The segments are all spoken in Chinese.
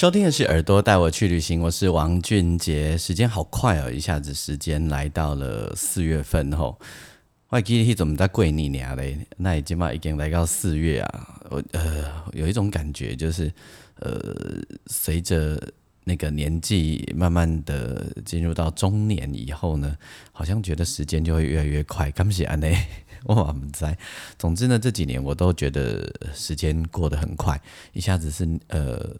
收听的是耳朵带我去旅行，我是王俊杰。时间好快哦，一下子时间来到了四月份吼。我记得怎么在过年呢嘞？那已经嘛已经来到四月啊。我呃有一种感觉，就是呃随着那个年纪慢慢的进入到中年以后呢，好像觉得时间就会越来越快。感谢安内，我们在。总之呢，这几年我都觉得时间过得很快，一下子是呃。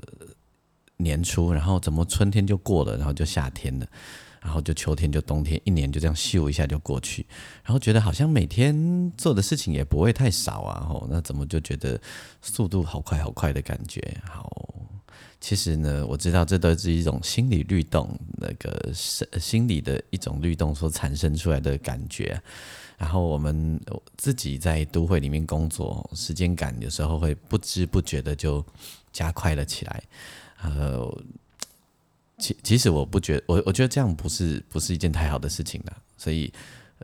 年初，然后怎么春天就过了，然后就夏天了，然后就秋天就冬天，一年就这样咻一下就过去，然后觉得好像每天做的事情也不会太少啊，吼，那怎么就觉得速度好快好快的感觉？好，其实呢，我知道这都是一种心理律动，那个心心理的一种律动所产生出来的感觉。然后我们自己在都会里面工作，时间感有时候会不知不觉的就加快了起来。呃，其其实我不觉我我觉得这样不是不是一件太好的事情的，所以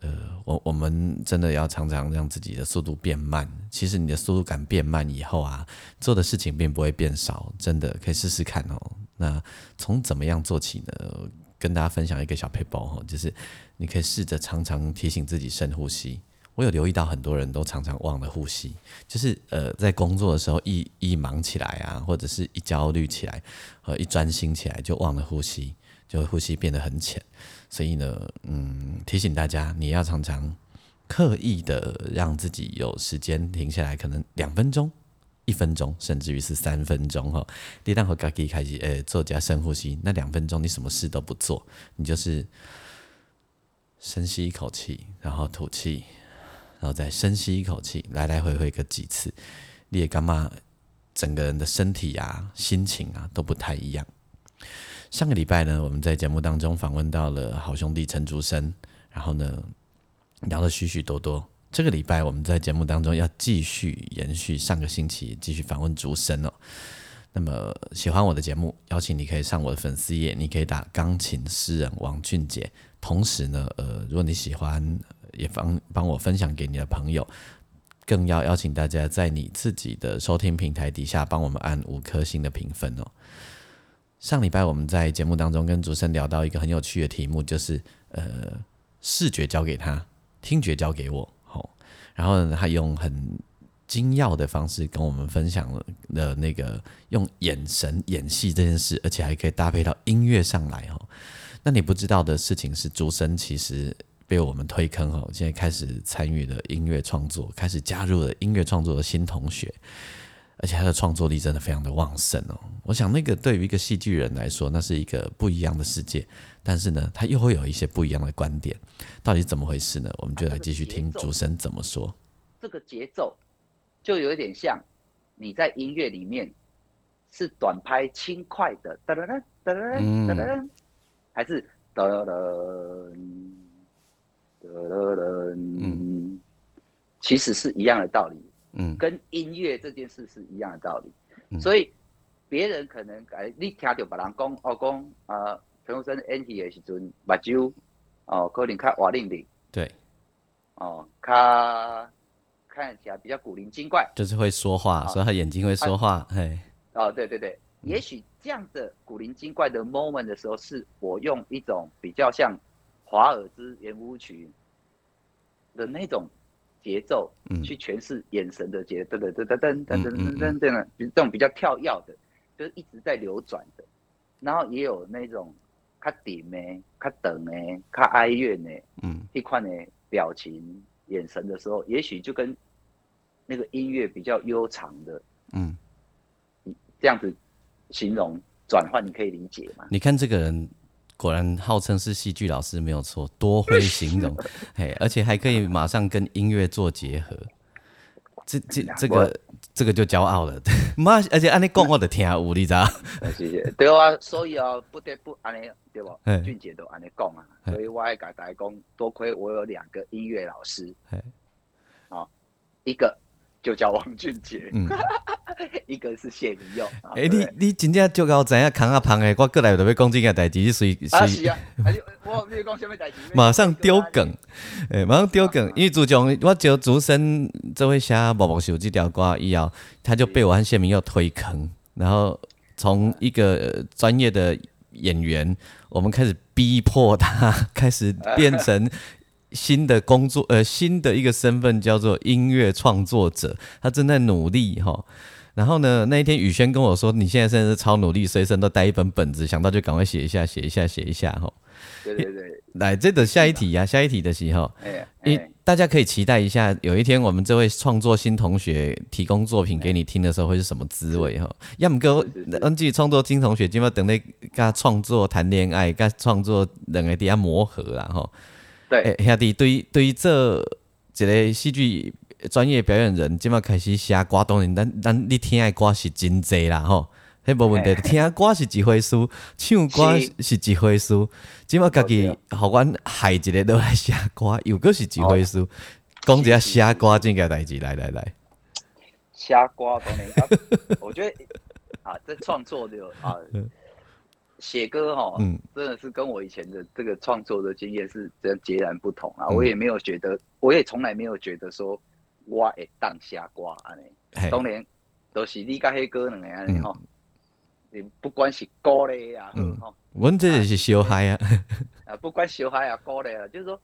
呃，我我们真的要常常让自己的速度变慢。其实你的速度感变慢以后啊，做的事情并不会变少，真的可以试试看哦。那从怎么样做起呢？跟大家分享一个小配包哈，就是你可以试着常常提醒自己深呼吸。我有留意到很多人都常常忘了呼吸，就是呃在工作的时候一一忙起来啊，或者是一焦虑起来，呃一专心起来就忘了呼吸，就呼吸变得很浅。所以呢，嗯，提醒大家，你要常常刻意的让自己有时间停下来，可能两分钟、一分钟，甚至于是三分钟哈。一旦和自己开始呃做加深呼吸，那两分钟你什么事都不做，你就是深吸一口气，然后吐气。然后再深吸一口气，来来回回个几次，你也干嘛？整个人的身体啊、心情啊都不太一样。上个礼拜呢，我们在节目当中访问到了好兄弟陈竹生，然后呢聊了许许多多。这个礼拜我们在节目当中要继续延续上个星期，继续访问竹生哦。那么喜欢我的节目，邀请你可以上我的粉丝页，你可以打钢琴诗人王俊杰。同时呢，呃，如果你喜欢。也帮帮我分享给你的朋友，更要邀请大家在你自己的收听平台底下帮我们按五颗星的评分哦。上礼拜我们在节目当中跟主持人聊到一个很有趣的题目，就是呃，视觉交给他，听觉交给我，好，然后呢，他用很精要的方式跟我们分享了的那个用眼神演戏这件事，而且还可以搭配到音乐上来哦。那你不知道的事情是，主声其实。被我们推坑哦，现在开始参与了音乐创作，开始加入了音乐创作的新同学，而且他的创作力真的非常的旺盛哦。我想那个对于一个戏剧人来说，那是一个不一样的世界，但是呢，他又会有一些不一样的观点，到底怎么回事呢？我们就来继续听主神怎么说。这个节奏就有点像你在音乐里面是短拍轻快的，噔噔噔噔噔噔，还是哒哒。嗯，其实是一样的道理，嗯，跟音乐这件事是一样的道理，所以别人可能哎，你听到别人讲哦，讲啊，陈鸿生演戏的时阵，目睭哦，可能较活灵灵，对，哦，他看起来比较古灵精怪，就是会说话，所以他眼睛会说话，嘿，哦，对对对，也许这样的古灵精怪的 moment 的时候，是我用一种比较像。华尔兹圆舞曲的那种节奏，嗯去诠释眼神的节，噔噔噔噔噔噔噔噔噔，就是这种比较跳跃的，就是一直在流转的。然后也有那种较顶的、较等的、较哀怨的，嗯，一块的表情、眼神的时候，也许就跟那个音乐比较悠长的，嗯，这样子形容转换，你可以理解吗？你看这个人。果然号称是戏剧老师没有错，多会形容，嘿，而且还可以马上跟音乐做结合。这这这个这个就骄傲了，妈，而且按你讲我的听有，你知道？谢谢。对啊，所以啊，不得不安尼，对不？俊杰都安尼讲啊，所以我爱甲大家讲，多亏我有两个音乐老师，好，一个。就叫王俊杰，嗯，一个是谢明佑。哎，你你真正就搞知影扛啊胖诶，我过来就要讲这件代志，所以所以啊，我你讲什么代志？马上丢梗，诶，马上丢梗，因为主将我叫主声这位写《毛毛手》这条歌以后，他就被我和谢明佑推坑，然后从一个专业的演员，我们开始逼迫他，开始变成。新的工作，呃，新的一个身份叫做音乐创作者，他正在努力哈。然后呢，那一天宇轩跟我说，你现在真的是超努力，随身都带一本本子，想到就赶快写一下，写一下，写一下哈。对对对，来，这个下一题呀，下一题的时候，哎，大家可以期待一下，有一天我们这位创作新同学提供作品给你听的时候，会是什么滋味哈？要么哥，N G 创作新同学，今要等你跟他创作谈恋爱，跟创作两个底下磨合然后。对，兄弟，对对，这一个戏剧专业表演人，即马开始写歌，当然，咱咱你听的歌是真济啦吼，迄无问题。听歌是一回事，唱歌是一回事。即马家己互阮害一个都来写歌，又个是一回事。讲一下写歌这个代志，来来来。写歌当然，我觉得啊，这创作就啊。写歌哈，嗯，真的是跟我以前的这个创作的经验是真截然不同啊！我也没有觉得，我也从来没有觉得说我会当下瓜安尼。当然都是你甲迄哥两个安尼吼，你不管是歌嘞啊，嗯，吼，阮这是小孩啊，啊，不管小孩啊歌嘞啊，就是说，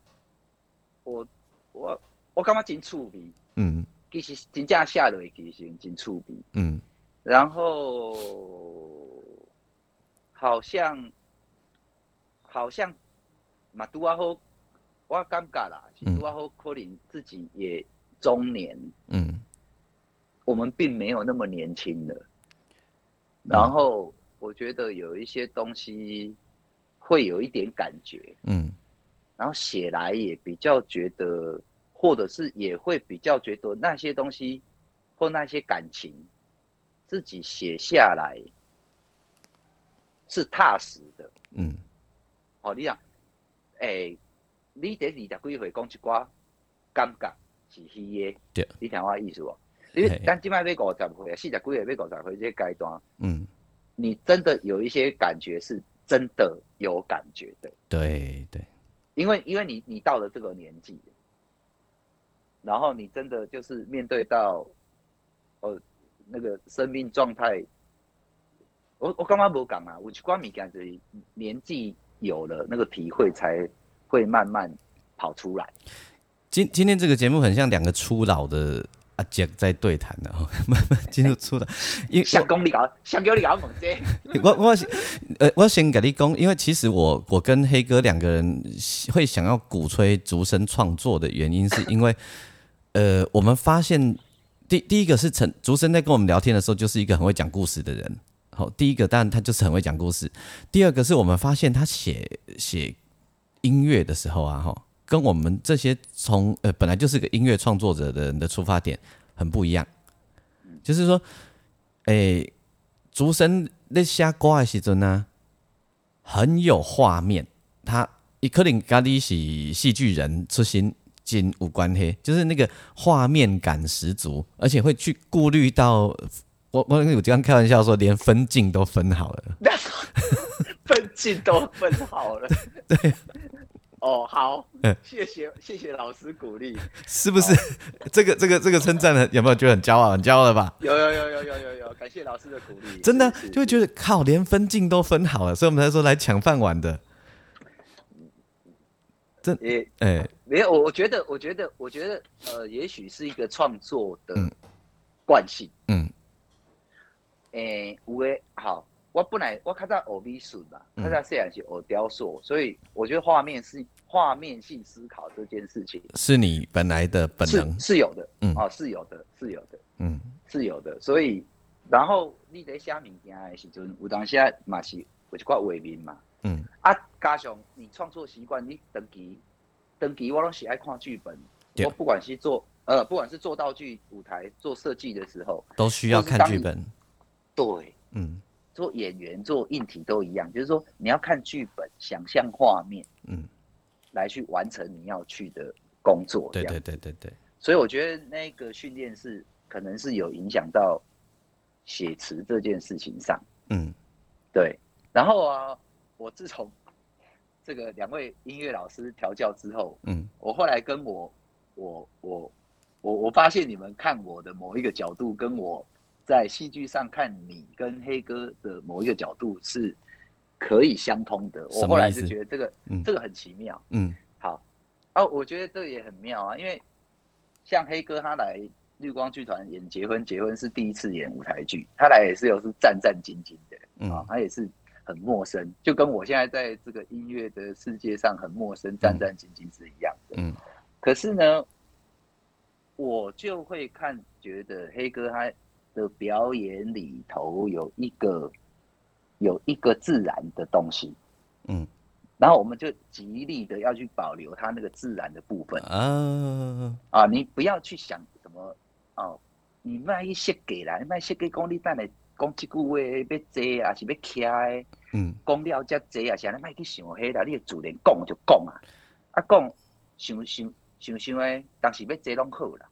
我我我感觉真趣味，嗯，其实真正写落去其实真趣味，嗯，然后。好像，好像，嘛拄啊好，我感觉啦，是拄啊好，可能自己也中年，嗯，我们并没有那么年轻了。然后我觉得有一些东西会有一点感觉，嗯，然后写来也比较觉得，或者是也会比较觉得那些东西或那些感情，自己写下来。是踏实的，嗯，哦，你讲，诶，你得二十几岁讲一寡感觉是虚的，对，你听我意思哦？因为但今麦要五十岁，四十几岁要五十岁这阶段，嗯，你真的有一些感觉是真的有感觉的，对对，因为因为你你到了这个年纪，然后你真的就是面对到，呃，那个生命状态。我我刚刚不讲啊，我去关米干是年纪有了那个体会才会慢慢跑出来。今今天这个节目很像两个初老的阿杰在对谈的，慢慢进入初老。想讲你搞，想叫你搞猛些。我我呃，我先跟你讲，因为其实我我跟黑哥两个人会想要鼓吹竹声创作的原因，是因为呃，我们发现第第一个是陈竹声在跟我们聊天的时候，就是一个很会讲故事的人。好，第一个但他就是很会讲故事。第二个是我们发现他写写音乐的时候啊，哈，跟我们这些从呃本来就是个音乐创作者的人的出发点很不一样。就是说，诶，竹声那写歌的时阵呢，很有画面。他伊可能咖喱是戏剧人出身，金无关黑，就是那个画面感十足，而且会去顾虑到。我我我刚开玩笑说，连分镜都分好了，分镜都分好了。对，哦，好，谢谢谢谢老师鼓励，是不是？这个这个这个称赞呢，有没有觉得很骄傲？很骄傲了吧？有有有有有有有，感谢老师的鼓励。真的就会觉得靠，连分镜都分好了，所以我们才说来抢饭碗的。这也哎，没有，我我觉得我觉得我觉得呃，也许是一个创作的惯性，嗯。诶，有诶，好，我本来我较早学美术嘛，较早虽然是学雕塑，所以我觉得画面是画面性思考这件事情是你本来的本能。是有的，嗯，哦，是有的，是有的，嗯，是有的，所以然后你在写物件的时阵，有当时嘛是有一块画面嘛，嗯，啊，加上你创作习惯，你登记登记我拢喜爱看剧本，我不管是做呃，不管是做道具、舞台、做设计的时候，都需要看剧本。对，嗯。做演员、做硬体都一样，就是说你要看剧本，想象画面嗯，来去完成你要去的工作。对对对对对，所以我觉得那个训练是可能是有影响到写词这件事情上。嗯。对，然后啊，我自从这个两位音乐老师调教之后，嗯。我后来跟我我我我我发现你们看我的某一个角度，跟我在戏剧上看你跟黑哥的某一个角度是可以相通的。我后来意思就觉得这个嗯这个很奇妙。嗯好，啊，我觉得这个也很妙啊，因为像黑哥他来绿光剧团演结婚，结婚是第一次演舞台剧，他来也是有是战战兢兢的啊嗯，他也是很陌生，就跟我现在在这个音乐的世界上很陌生、战战兢兢是一样的。嗯可是呢，我就会看觉得黑哥他的表演里头有一个有一个自然的东西，嗯。然后我们就极力的要去保留它那个自然的部分啊，啊，你不要去想什么哦，你卖一些给啦，卖些给讲你等下讲这句话要坐啊，是要徛的。嗯。讲了才坐啊，是安尼莫去想迄啦，你就自然讲就讲啊，啊讲想想想想诶，当时要坐拢好啦，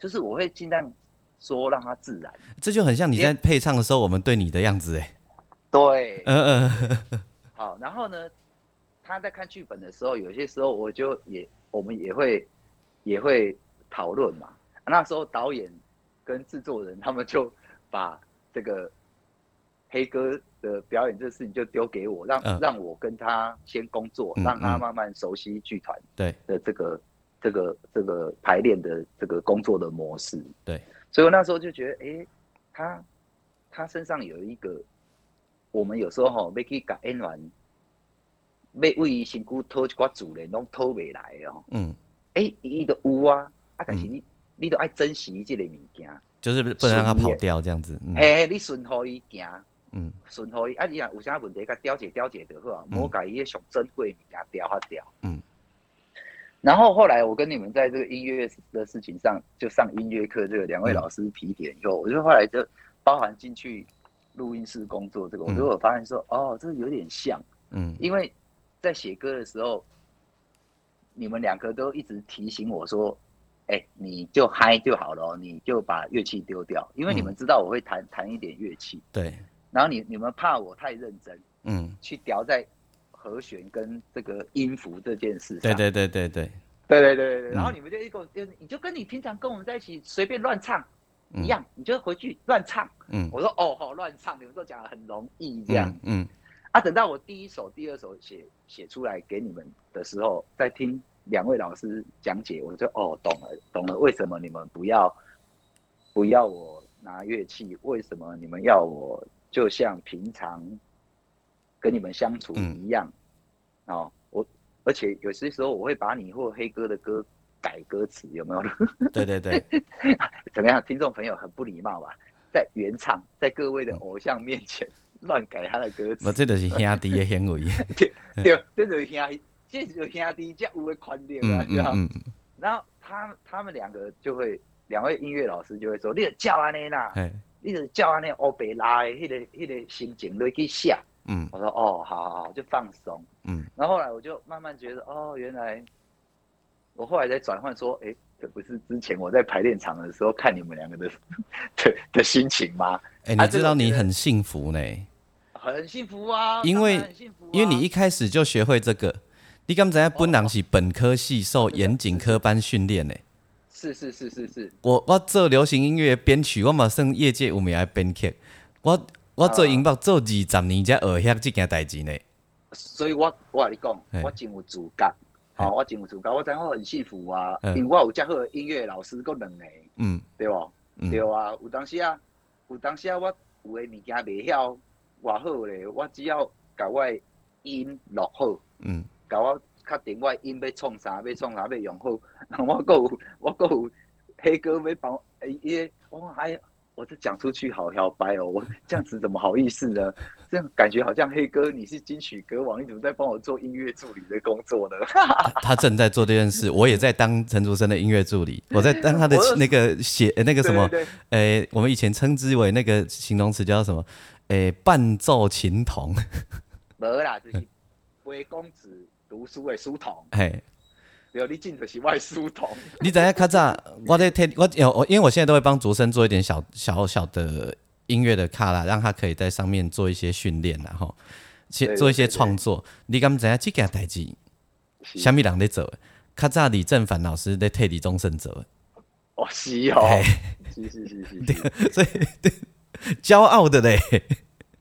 就是我会尽量说让它自然。这就很像你在配唱的时候，我们对你的样子哎。对，嗯嗯 好，然后呢，他在看剧本的时候，有些时候我就也我们也会也会讨论嘛。那时候导演跟制作人他们就把这个黑哥的表演这事情就丢给我，让、嗯让我跟他先工作，嗯让他嗯慢慢熟悉剧团对的这个这个这个排练的这个工作的模式。对，所以我那时候就觉得，诶，他他身上有一个，我们有时候吼要去甲演员，要为伊身躯讨一寡主人，拢讨袂来的哦。嗯，诶，伊都有啊，啊，但是你、你都爱珍惜这个物件，就是不能让它跑掉这样子。嗯嘿、你顺互伊行，嗯顺互伊，啊，你若有啥问题，甲调解调解就好莫甲伊迄上珍贵的物件调发掉。嗯。然后后来我跟你们在这个音乐的事情上，就上音乐课，这个两位嗯。老师提点以后，我就后来就包含进去录音室工作这个，我就有发现说，哦，这有点像，嗯。因为在写歌的时候，你们两个都一直提醒我说，哎、你就嗨就好了哦，你就把乐器丢掉，因为你们知道我会弹弹一点乐器，对，然后你你们怕我太认真嗯。去调在和弦跟这个音符这件事上，对对对对对，对对对对然后你们就一个就你就跟你平常跟我们在一起随便乱唱嗯一样，你就回去乱唱。嗯我说哦好乱唱，你们都讲的很容易这样。嗯嗯啊，等到我第一首、第二首写写出来给你们的时候，再听两位老师讲解，我就哦懂了，懂了，为什么你们不要不要我拿乐器？为什么你们要我就像平常跟你们相处嗯一样？哦，我而且有些时候我会把你或黑哥的歌改歌词，有没有？对 对对，怎么样？听众朋友很不礼貌吧？在原唱，在各位的偶像面前乱改他的歌词我，这就是兄弟的行为。对，这就是兄，这就是兄弟才有的宽点啊，嗯对吧？嗯嗯，然后他他们两个就会，两位音乐老师就会说，你就叫安尼啦，嘿，你就叫安尼欧北拉的迄个迄个心情落去写。嗯我说哦，好好好，就放松。嗯然后后来我就慢慢觉得，哦，原来我后来在转换说，哎，这不是之前我在排练场的时候看你们两个的 的的心情吗？哎，啊你知道你很幸福呢，很幸福啊，因为因为你一开始就学会这个。你刚才本人是本科系受严谨科班训练呢。是是是是是，我我做流行音乐编曲，我马上业界有名来编曲。我我做音乐做二十年才学晓即件代志呢。所以我我甲你讲，我真有自觉，嘿。好、我真有自觉，我知影我很幸福啊，嗯。因为我有遮好的音乐老师，够两个，嗯。对无？嗯。对啊，有当时啊，有当时啊，我有诶物件袂晓偌好咧，我只要甲我的音录好，嗯。甲我确定我的音要创啥，要创啥要用好，然后我搁有我搁有黑哥要帮我，诶，伊个我哎，我这讲出去好摇摆哦，我这样子怎么好意思呢？这样感觉好像黑哥你是金曲歌王，你怎么在帮我做音乐助理的工作呢？他正在做这件事，我也在当陈竹生的音乐助理，我在当他的那个写那个什么，呃，我们以前称之为那个形容词叫什么？诶，伴奏琴童。无啦，就是为公子读书的书童。嘿。有你进的是外书童。你等下看早，我在听我有我，因为我现在都会帮竹生做一点小小小的音乐的卡啦，让他可以在上面做一些训练，然后去做一些创作。你敢知影这件代志？虾米人在做？较早李正凡老师在替李宗盛做。哦，是哦，是是是是，所以骄傲的嘞。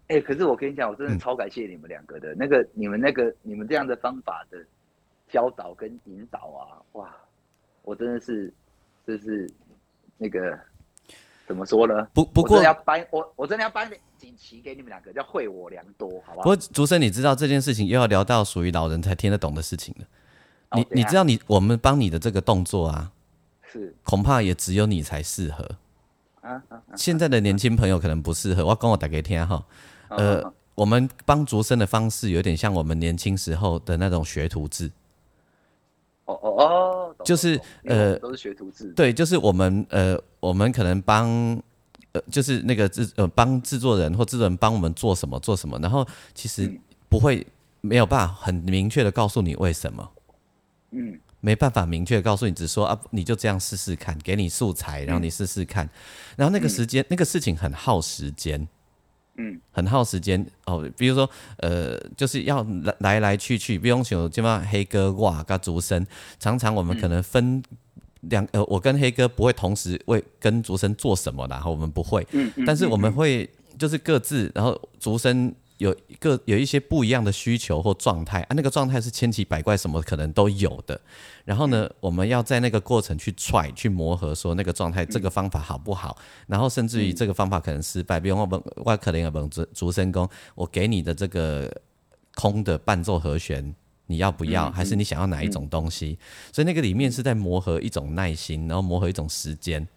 哎，可是我跟你讲，我真的超感谢你们两个的，那个你们那个你们这样的方法的。教导跟引导啊，哇！我真的是，就是那个怎么说呢？不不过要颁我，我真的要颁锦旗给你们两个，叫惠我良多，好吧？不过竹生，你知道这件事情又要聊到属于老人才听得懂的事情了。你你知道，你我们帮你的这个动作啊，是恐怕也只有你才适合。啊啊！现在的年轻朋友可能不适合。我跟我打给天哈，呃，我们帮竹生的方式有点像我们年轻时候的那种学徒制。哦哦哦，就是呃，都是学徒制。对，就是我们呃，我们可能帮呃，就是那个制呃，帮制作人或制作人帮我们做什么做什么，然后其实不会没有办法很明确的告诉你为什么，嗯，没办法明确告诉你，只说啊，你就这样试试看，给你素材，然后你试试看，然后那个时间那个事情很耗时间。嗯，很耗时间哦。比如说，呃，就是要来来来去去，不用像这么黑哥哇跟竹生，常常我们可能分两呃，我跟黑哥不会同时为跟竹生做什么，然后我们不会，嗯，但是我们会就是各自，然后竹生。有一个有一些不一样的需求或状态啊，那个状态是千奇百怪，什么可能都有的。然后呢，我们要在那个过程去踹、去磨合，说那个状态这个方法好不好？然后甚至于这个方法可能失败，比如我们外可能有本竹竹声功，我给你的这个空的伴奏和弦，你要不要？还是你想要哪一种东西？所以那个里面是在磨合一种耐心，然后磨合一种时间。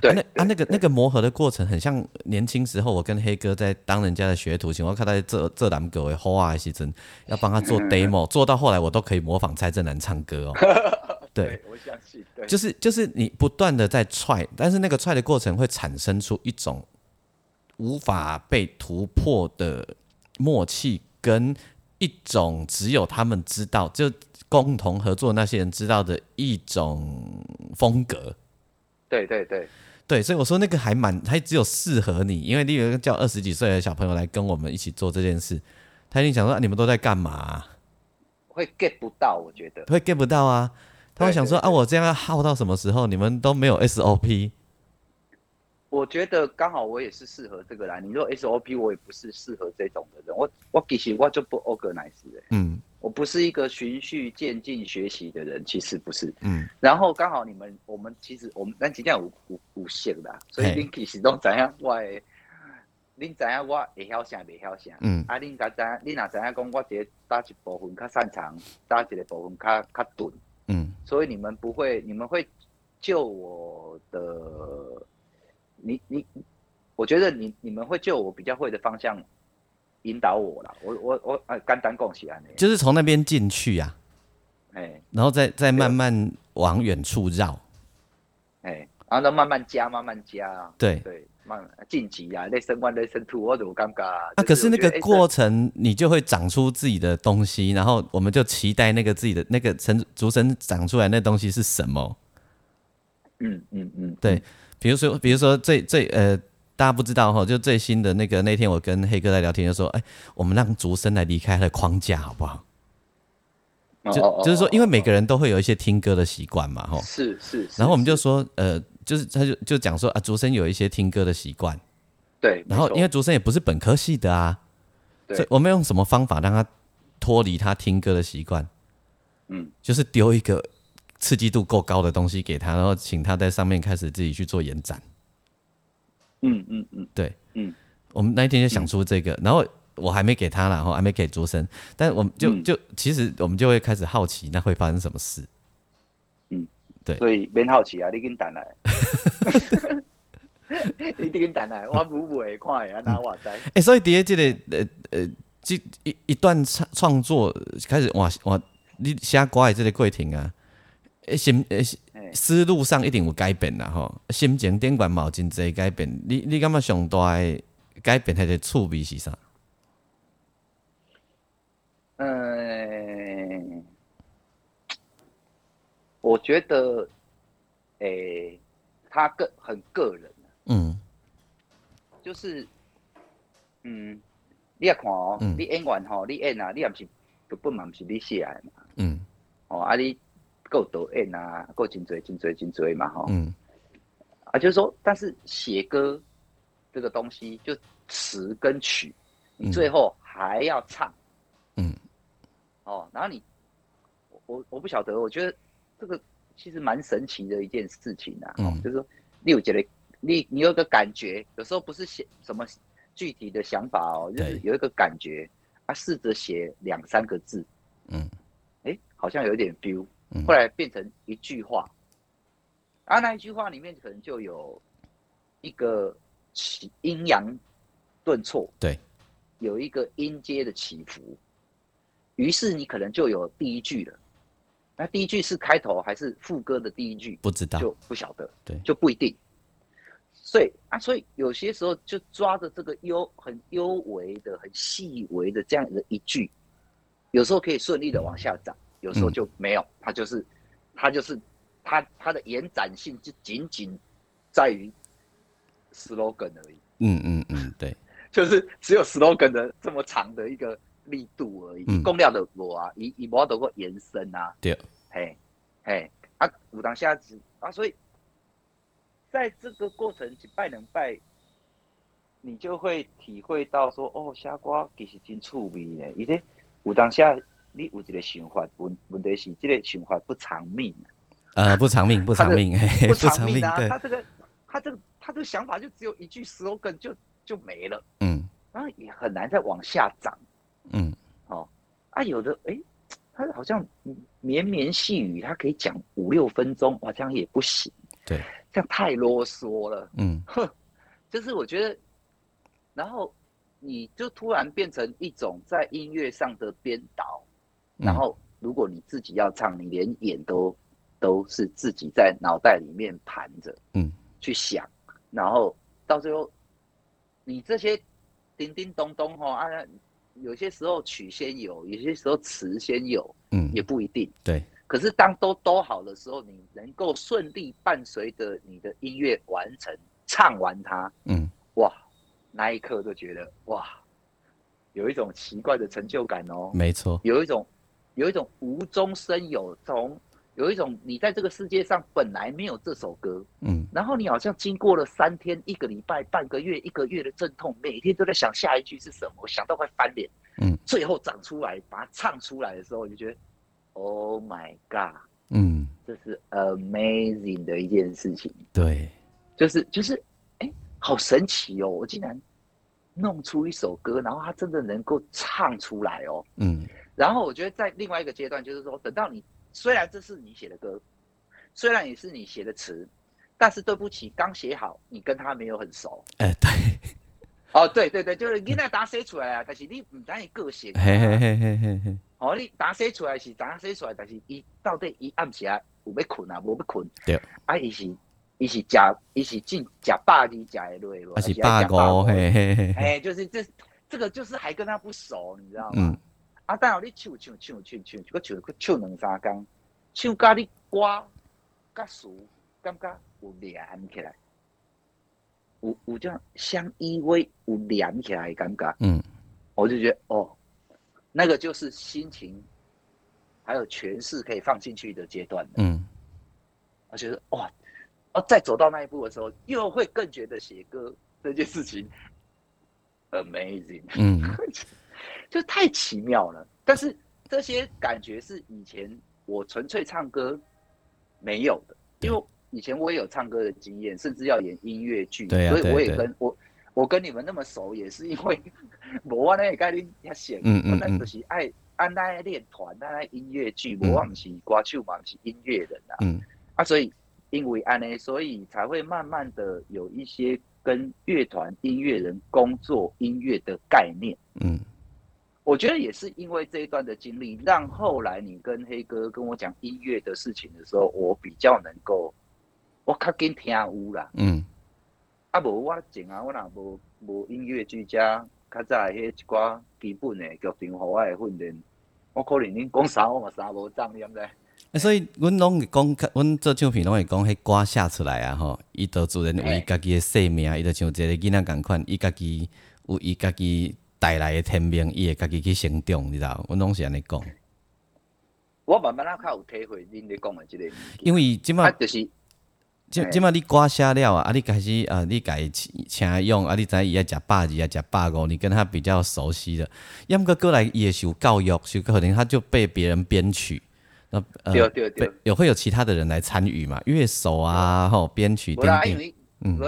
对，那啊，那个那个磨合的过程很像年轻时候，我跟黑哥在当人家的学徒，情况看他这这两个好啊，时阵要帮他做 demo，做到后来我都可以模仿蔡振南唱歌哦。对，我相信，对，就是就是你不断的在踹，但是那个踹的过程会产生出一种无法被突破的默契，跟一种只有他们知道，就共同合作那些人知道的一种风格。对对对。对，所以我说那个还蛮，还只有适合你，因为你有一个叫二十几岁的小朋友来跟我们一起做这件事，他一定想说你们都在干嘛？会 get 不到，我觉得会 get 不到啊。他会想说啊，我这样要耗到什么时候？你们都没有 SOP。我觉得刚好我也是适合这个啦。你说 SOP，我也不是适合这种的人。我我其实我就不 organize 的。嗯。我不是一个循序渐进学习的人，其实不是。嗯，然后刚好你们，我们其实我们咱今天有有有限的，所以恁其实都知影我，恁知影我会晓啥未晓啥。嗯，啊，恁甲知影，恁若知影讲我这打一部分较擅长，打一个部分较较钝。嗯，所以你们不会，你们会救我的，你你，我觉得你你们会救我比较会的方向。引导我了，我我我呃，简单讲起来呢，就是从那边进去呀，哎，然后再再慢慢往远处绕，哎，然后再慢慢加，慢慢加，对对，慢晋级啊，那升 one 那升 two，我怎么尴尬啊？可是那个过程你就会长出自己的东西，然后我们就期待那个自己的那个成竹神长出来那东西是什么？嗯嗯嗯，对，比如说比如说最最呃。大家不知道哈，就最新的那个那天我跟黑哥在聊天，就说：“哎，我们让竹生来离开他的框架好不好？”就就是说，因为每个人都会有一些听歌的习惯嘛，哈。是是。然后我们就说，呃，就是他就就讲说啊，竹生有一些听歌的习惯。对。然后因为竹生也不是本科系的啊，所以我们用什么方法让他脱离他听歌的习惯？嗯，就是丢一个刺激度够高的东西给他，然后请他在上面开始自己去做延展。嗯嗯嗯，对，嗯，我们那一天就想出这个，然后我还没给他然后还没给卓生，但我们就就其实我们就会开始好奇，那会发生什么事？嗯，对，所以别好奇啊，你跟蛋来。你顶等来，我不会看呀，那我知。哎，所以第一这个呃呃，这一一段创创作开始，哇哇，你写歌的这个过程啊，心呃思路上一定有改变啦吼，心情顶管冇真济改变。你你感觉上大诶改变，迄个趣味是啥？嗯，我觉得，诶，他个很个人，嗯，就是，嗯，你也看哦，你演员吼，你演啊，你也不是根本嘛不是你写的嘛，嗯，哦，啊，你够导演啊，够颈椎、颈椎、颈椎嘛，哈，嗯，啊，就是说，但是写歌这个东西，就词跟曲，你最后还要唱，嗯。哦，然后你，我我不晓得，我觉得这个其实蛮神奇的一件事情啊。哦，就是说，你有觉得你你有个感觉，有时候不是写什么具体的想法哦，就是有一个感觉，啊，试着写两三个字，嗯，哎，好像有点 feel，后来变成一句话，啊，那一句话里面可能就有一个起阴阳顿挫，对，有一个音阶的起伏。于是你可能就有第一句了，那第一句是开头还是副歌的第一句？不知道，就不晓得，对，就不一定。所以啊，所以有些时候就抓着这个幽很幽微的、很细微的这样的一句，有时候可以顺利的往下涨，有时候就没有。它就是，它就是它它的延展性就仅仅在于 slogan 而已。嗯嗯嗯，对，就是只有 slogan 的这么长的一个。力度而已，供料的多啊，以以无得过延伸啊，对，嘿，嘿，啊，武当下子啊，所以在这个过程几拜两拜，你就会体会到说，哦，虾瓜其实真趣味呢。伊咧武当下你有一个想法，问问题是这个想法不长命，呃，不长命，不长命，不长命啊，他这个他这个他这个想法就只有一句 slogan 就就没了，嗯，然后也很难再往下涨。嗯，哦，啊，有的，哎，他好像绵绵细雨，他可以讲五六分钟，哇，这样也不行，对，这样太啰嗦了，嗯，哼，就是我觉得，然后你就突然变成一种在音乐上的编导，然后如果你自己要唱，你连演都都是自己在脑袋里面盘着，嗯，去想，然后到最后，你这些叮叮咚咚哈啊。有些时候曲先有，有些时候词先有，嗯，也不一定。对。可是当都都好的时候，你能够顺利伴随着你的音乐完成唱完它，嗯，哇，那一刻就觉得哇，有一种奇怪的成就感哦。没错。有一种，有一种无中生有，从。有一种你在这个世界上本来没有这首歌，嗯，然后你好像经过了三天、一个礼拜、半个月、一个月的阵痛，每天都在想下一句是什么，想到快翻脸，嗯，最后长出来把它唱出来的时候，你就觉得，Oh my God，嗯，这是 amazing 的一件事情，对，就是就是，哎，好神奇哦，我竟然弄出一首歌，然后它真的能够唱出来哦，嗯，然后我觉得在另外一个阶段，就是说等到你。虽然这是你写的歌，虽然也是你写的词，但是对不起，刚写好，你跟他没有很熟。哎，对，哦，对对对，就是你那打写出来啊，但是你唔单一个性。嘿嘿嘿嘿嘿嘿。哦，你打写出来是打写出来，但是伊到底伊暗时啊有要困啊，无要困。对。啊，伊是伊是食伊是进食饱哩食的累无？还是八个？嘿嘿嘿。哎，就是这这个就是还跟他不熟，你知道吗？嗯。啊！但有你唱唱唱唱唱，个唱个唱两三工，唱甲你歌甲词感觉有连起来，有有这样相依偎，有连起来的感觉。嗯，我就觉得哦，那个就是心情还有诠释可以放进去的阶段。嗯，我觉得哇，哦，再走到那一步的时候，又会更觉得写歌这件事情 amazing。嗯。就太奇妙了，但是这些感觉是以前我纯粹唱歌没有的，因为以前我也有唱歌的经验，甚至要演音乐剧，所以我也跟我我跟你们那么熟，也是因为 我那个概念要写，嗯嗯嗯，就是爱按那练团，那音乐剧，我忘是歌手嘛，是音乐人啊，嗯。啊，所以因为安呢，所以才会慢慢的有一些跟乐团音乐人工作音乐的概念。嗯，我觉得也是因为这一段的经历，让后来你跟黑哥跟我讲音乐的事情的时候，我比较能够，我较紧听有啦。嗯，啊，无我前啊，我若无无音乐之家，较早迄一寡基本的剧场互我的训练，我可能恁讲啥我嘛啥无脏，你知？欸、所以，阮拢会讲，阮做唱片拢会讲，迄歌写出来啊，吼，伊都自然为家己的生命，伊就像一个囡仔共款，伊家己有伊家己带来的天命，伊会家己去成长，你知道？阮拢是安尼讲。我慢慢啊较有体会恁咧讲的即个，因为即马就是，即即马你歌写了啊，啊，你开始啊，你家请用啊，你知伊爱食百二啊，食百五，你跟他比较熟悉的，要么过来也受教育，受可能他就被别人编曲。那呃，有会有其他的人来参与嘛？乐手啊，吼，编曲、电电，嗯，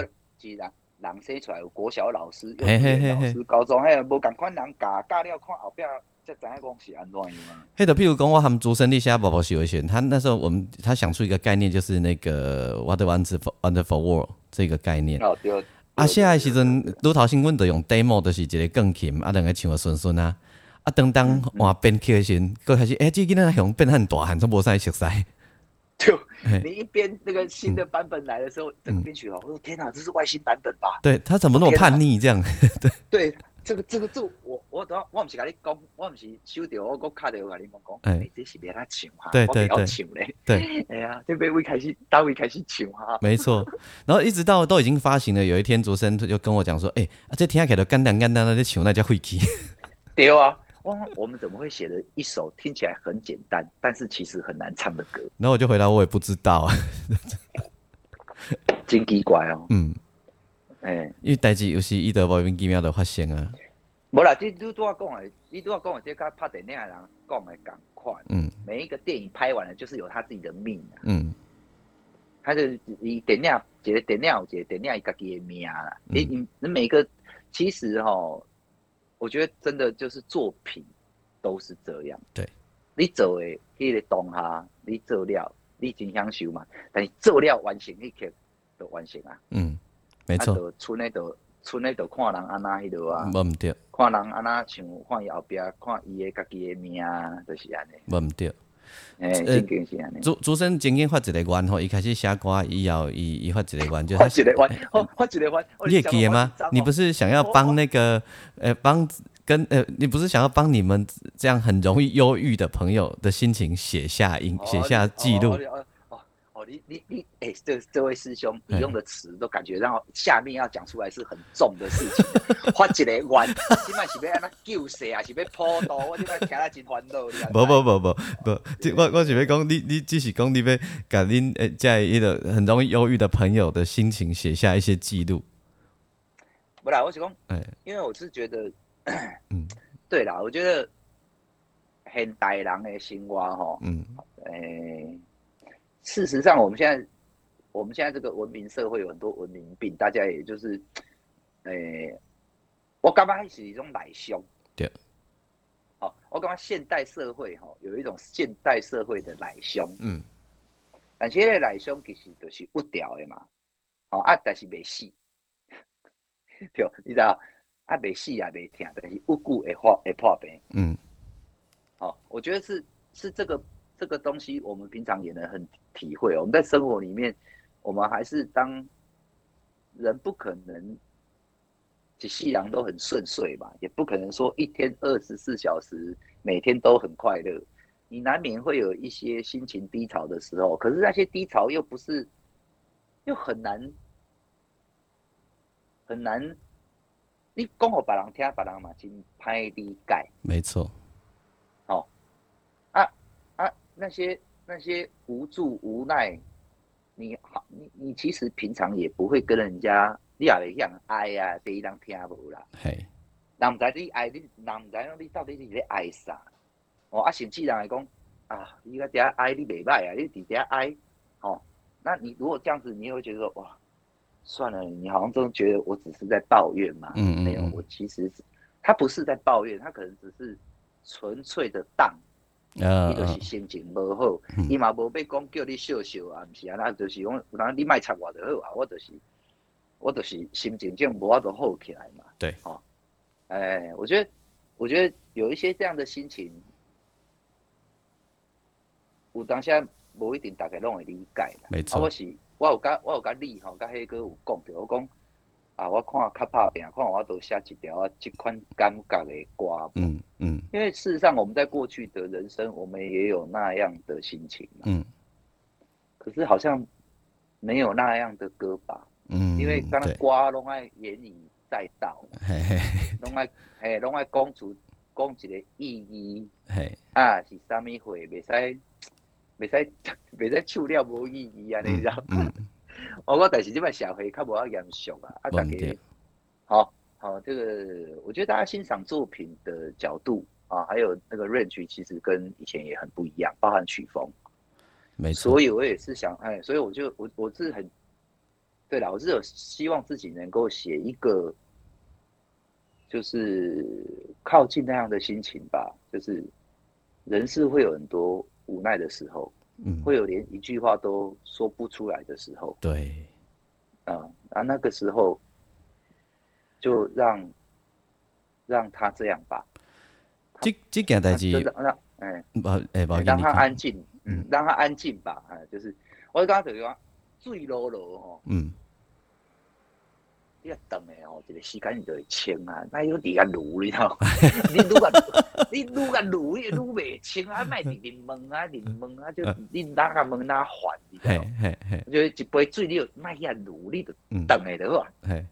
人生出来有国小老师、幼稚园老师、高中，嘿，无共款人教教了，看后壁才知影讲是安怎样嘛。嘿的，譬如讲，我们主生立下宝宝喜微选，他那时候我们他想出一个概念，就是那个 What Wonderful Wonderful World 这个概念。哦，对。啊，现在时阵，拄头先阮就用 demo，就是一个钢琴，啊，两个唱个顺顺啊。啊，当当换编曲的时，佫开始，哎，这囡仔熊变很大汉，都无啥熟悉。就你一边那个新的版本来的时候，整个编曲哦，我说天哪，这是外星版本吧？对他怎么那么叛逆这样？对 对，这个这个这我我等我唔是跟你讲，我唔是收到我个卡的，我跟你讲讲，哎，这是别他唱哈，对对对，唱嘞，对，哎呀，这边会开始，大会开始唱哈，没错。然后一直到都已经发行了，有一天竹生就跟我讲说，哎，这听起来都干单干单的，这唱那叫会气。对啊。哇，我们怎么会写了一首听起来很简单，但是其实很难唱的歌？然后我就回答，我也不知道啊，真奇怪哦。嗯，哎，因为代志有时伊都莫名其妙的发生啊。无啦，你拄我讲的，你拄我讲的，这个拍电影的人讲的赶快。嗯，每一个电影拍完了，就是有他自己的命啊。嗯，他就以电影，一个电影，一个电影，伊家己的命啦。你你你每个其实哈。我觉得真的就是作品都是这样。对，你做的迄个当下，你做了，你真享受嘛。但是做了完成迄刻就完成啊。嗯，没错。啊，村内就村内就看人安那迄度啊。无毋对。看人安那像，看伊后壁，看伊的家己的命，就是安尼。无毋对。诶，真经是安尼。主主生曾经发一个愿吼，伊开始写歌以后，伊伊发一个愿，就发一个愿，哦，发一个愿。你也记得吗？你不是想要帮那个，呃，帮跟呃，你不是想要帮你们这样很容易忧郁的朋友的心情写下音，写下记录。你你你，哎，这这位师兄，你用的词都感觉让下面要讲出来是很重的事情。发一个弯，起码是要安那救谁啊，是要普渡，我即摆听了真烦恼。不不不不不，我我是要讲，你你只是讲你要甲恁诶在一个很容易忧郁的朋友的心情写下一些记录。不啦，我是讲，哎，因为我是觉得，嗯，对啦，我觉得现代人的生活吼，嗯，诶。事实上，我们现在，我们现在这个文明社会有很多文明病，大家也就是，诶，我刚刚是一种奶凶，对，好，我刚刚现代社会哈有一种现代社会的奶凶，嗯，但是个奶凶其实就是不掉的嘛，哦啊，但是未死，对，你知道，啊未死也未疼，但是无故会发会破病，嗯，好，我觉得是是这个。这个东西我们平常也能很体会。我们在生活里面，我们还是当人不可能，几夕阳都很顺遂嘛，也不可能说一天二十四小时每天都很快乐。你难免会有一些心情低潮的时候，可是那些低潮又不是，又很难很难。你讲我把人听，把人嘛真拍理解。没错。那些那些无助无奈，你好，你你其实平常也不会跟人家你也会样哀呀，第一人听无啦。嘿，人唔知你哀你，人唔知你到底是咧哀啥？哦，啊，甚至人来讲啊，你个底下爱你袂歹啊，你底下爱，哦，那你如果这样子，你会觉得哇，算了，你好像都觉得我只是在抱怨嘛。嗯嗯。没有，我其实他不是在抱怨，他可能只是纯粹的荡。呃伊就是心情无好，伊嘛无要讲叫你笑笑啊，毋是啊，那就是讲有人你莫插我就好啊，我就是我就是心情这样无法度好起来嘛。对，哦，哎，我觉得我觉得有一些这样的心情，有当下无一定大家拢会理解啦。啊，没错我，是我有甲我有甲你吼，甲迄个有讲着，我讲啊，我看较拍拼，看我都写一条啊，即款感觉的歌。嗯嗯因为事实上，我们在过去的人生，我们也有那样的心情嘛。嗯可是好像没有那样的歌吧，嗯，因为刚刚对，歌拢爱言以载道，拢爱嘿拢爱讲出讲一个意义嘿，啊，是啥物货，袂使袂使袂使唱了无意义啊，你知道？嗯，我讲但是这摆社会较无遐严肃啊，啊，大家，好好，这个我觉得大家欣赏作品的角度啊，还有那个 range 其实跟以前也很不一样，包含曲风。没错，所以我也是想，哎，所以我就我我是很，对了，我是有希望自己能够写一个，就是靠近那样的心情吧，就是人是会有很多无奈的时候，嗯，会有连一句话都说不出来的时候，对，啊、啊，那个时候就让让他这样吧，这这件代志就，让让哎。无诶，无让他安静，嗯嗯，让他安静吧，哎，就是我刚刚就讲水落落吼，嗯，你要等的吼，一个时间你就会清啊，那有底下卤，你知道吗？你愈甲你卤啊卤，你愈袂清啊，卖直直问啊，直问啊，就你哪个问哪烦，你知嘿道就一杯水，你就卖遐卤，你就嗯，等的就好啊，嘿，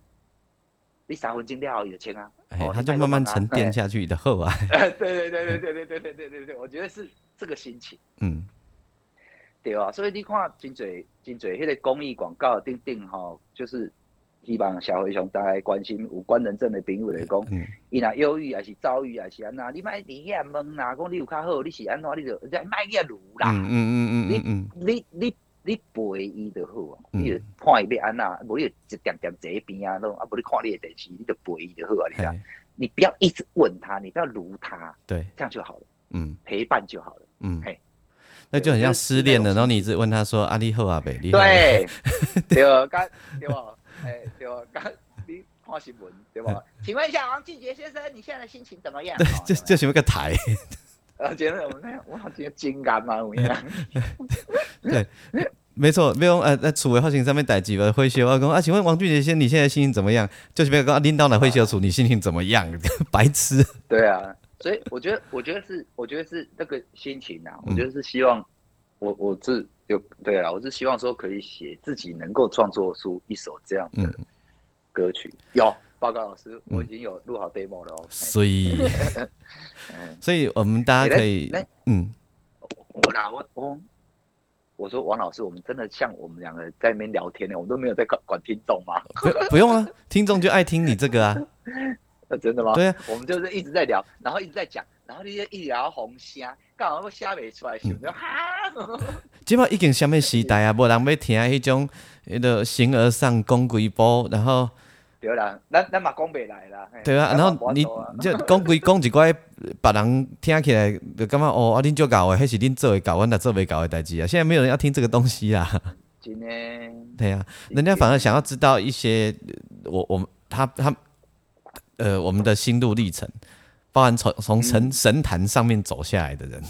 你三分钟了后伊就清啊，它就慢慢沉淀。下去的后啊，对对对对对对对对对对对，我觉得是这个心情。嗯。对啊，所以你看真侪真侪迄个公益广告顶顶吼，就是希望社会上大家关心有关人症的朋友来讲，嗯，伊若忧郁也是躁郁也是安那，你莫伫遐问啦，讲你有较好，你是安怎，你就莫遐如啦，嗯嗯嗯嗯嗯你你你陪伊就好啊，嗯。你就看伊要安那，无你就一点点坐边啊，拢啊无你看你的电视，你就陪伊就好啊，你知道？嘿，你不要一直问他，你不要如他，对，这样就好了，嗯。陪伴就好了。嗯。嘿，那就很像失恋了，然后你一直问他说：“啊，你好啊，北，你好啊 对，对，刚对吧？哎，对吧？刚你看新闻对吧？请问一下王俊杰先生，你现在的心情怎么样？对哦，这这什么个台，呃，觉得我们那我今天金感嘛，有影。对，没错，没有呃，在楚伟发生上面代志了，会笑我讲啊，请问王俊杰先生，你现在心情怎么样？就是不要讲啊，领导来会笑处，你心情怎么样？白痴，对啊，所以我觉得，我觉得是，我觉得是那个心情啊，嗯我觉得是希望我我是有对啊，我是希望说可以写自己能够创作出一首这样的嗯歌曲。有报告老师，我已经有录好 demo 了哦。所以，嗯，所以我们大家可以嗯，我啦，我我我说王老师，我们真的像我们两个在那边聊天呢，我们都没有在管管听众吗？不不用啊，听众就爱听你这个啊，那，真的吗？对啊，我们就是一直在聊，然后一直在讲，然后你就一直聊红虾，干嘛要写袂出来，想嗯着哈，即摆已经什么时代啊？无人要听迄种迄个形而上讲几波，然后对啦，咱咱嘛讲袂来啦。对啊，然后你就讲几讲一寡别人听起来就感觉哦，啊恁做搞诶，迄是恁做会搞，阮若做袂搞诶代志啊。现在没有人要听这个东西啦，今天对啊，人家反而想要知道一些呃我我们他他呃我们的心路历程，包含从从神神坛上面走下来的人。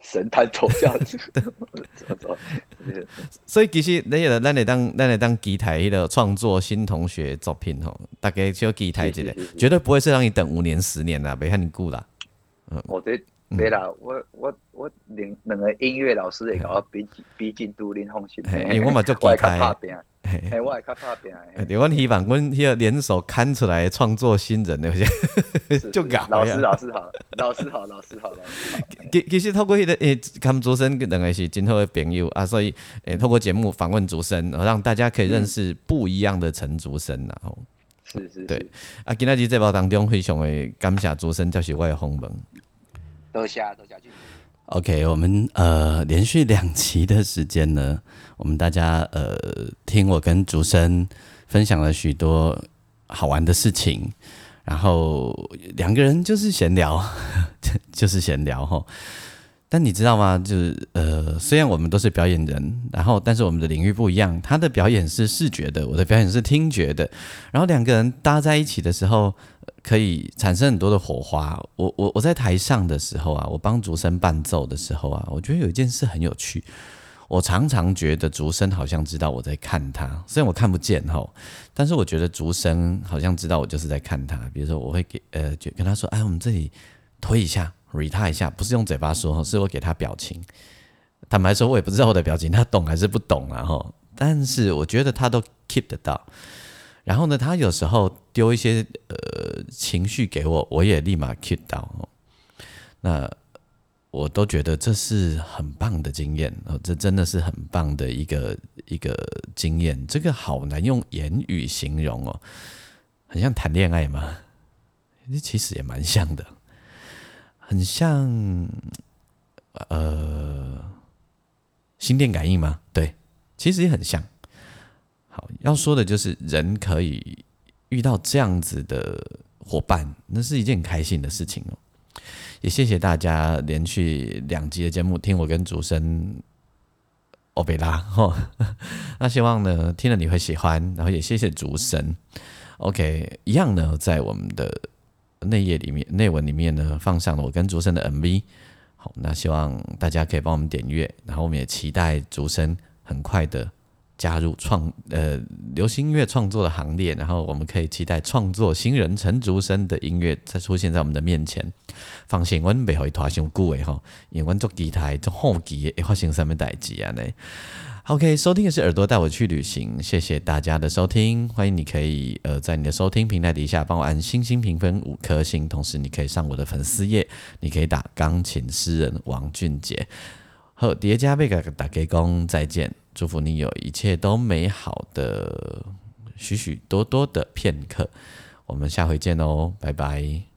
神坛走下去，走走，是所以其实那个咱会当咱会当期待迄个创作新同学作品吼，大家就期待一下。是是是，绝对不会是让你等五年十年啦，袂遐尼久啦。我这对啦，我我我两两个音乐老师会甲我逼逼进都恁放心，嘿因为我嘛足期 我会较待拍拼，嘿嘿，我会较拍拼诶。对，阮希望阮迄个联手看出来创作新人的，就是搞老师呀。老师好，老师好，老师好，老师好。其其实透过迄、个诶，他们主持人两个是真好的朋友啊，所以诶，透过节目访问主持人，让大家可以认识不一样的陈竹生然后是是对是，啊，今仔日这包当中非常的感谢竹生就是我的访问。多谢多谢俊。OK，我们呃连续两期的时间呢，我们大家呃听我跟竹生分享了许多好玩的事情，然后两个人就是闲聊，就是闲聊哈。但你知道吗？就是呃，虽然我们都是表演人，然后但是我们的领域不一样。他的表演是视觉的，我的表演是听觉的。然后两个人搭在一起的时候，可以产生很多的火花。我我我在台上的时候啊，我帮竹生伴奏的时候啊，我觉得有一件事很有趣。我常常觉得竹生好像知道我在看他，虽然我看不见哈，但是我觉得竹生好像知道我就是在看他。比如说，我会给呃，就跟他说：“哎，我们这里推一下。” re 他一下，不是用嘴巴说，是我给他表情。坦白说，我也不知道我的表情他懂还是不懂啊哈。但是我觉得他都 keep 得到。然后呢，他有时候丢一些呃情绪给我，我也立马 keep 到。那我都觉得这是很棒的经验哦，这真的是很棒的一个一个经验。这个好难用言语形容哦，很像谈恋爱嘛，其实也蛮像的。很像，呃，心电感应吗？对，其实也很像。好，要说的就是人可以遇到这样子的伙伴，那是一件很开心的事情哦。也谢谢大家连续两集的节目听我跟主声欧贝拉哈。那希望呢听了你会喜欢，然后也谢谢主神。OK，一样呢，在我们的。内页里面、内文里面呢，放上了我跟竹生的 MV。好，那希望大家可以帮我们点阅，然后我们也期待竹生很快的加入创呃流行音乐创作的行列，然后我们可以期待创作新人陈竹生的音乐再出现在我们的面前。放心，我们背后一团上久的吼，因为我做吉他做后期会发生什么代志啊呢？OK，收听的是耳朵带我去旅行，谢谢大家的收听，欢迎你可以呃在你的收听平台底下帮我按星星评分五颗星，同时你可以上我的粉丝页，你可以打钢琴诗人王俊杰和叠加贝格打给工再见，祝福你有一切都美好的许许多多的片刻，我们下回见哦，拜拜。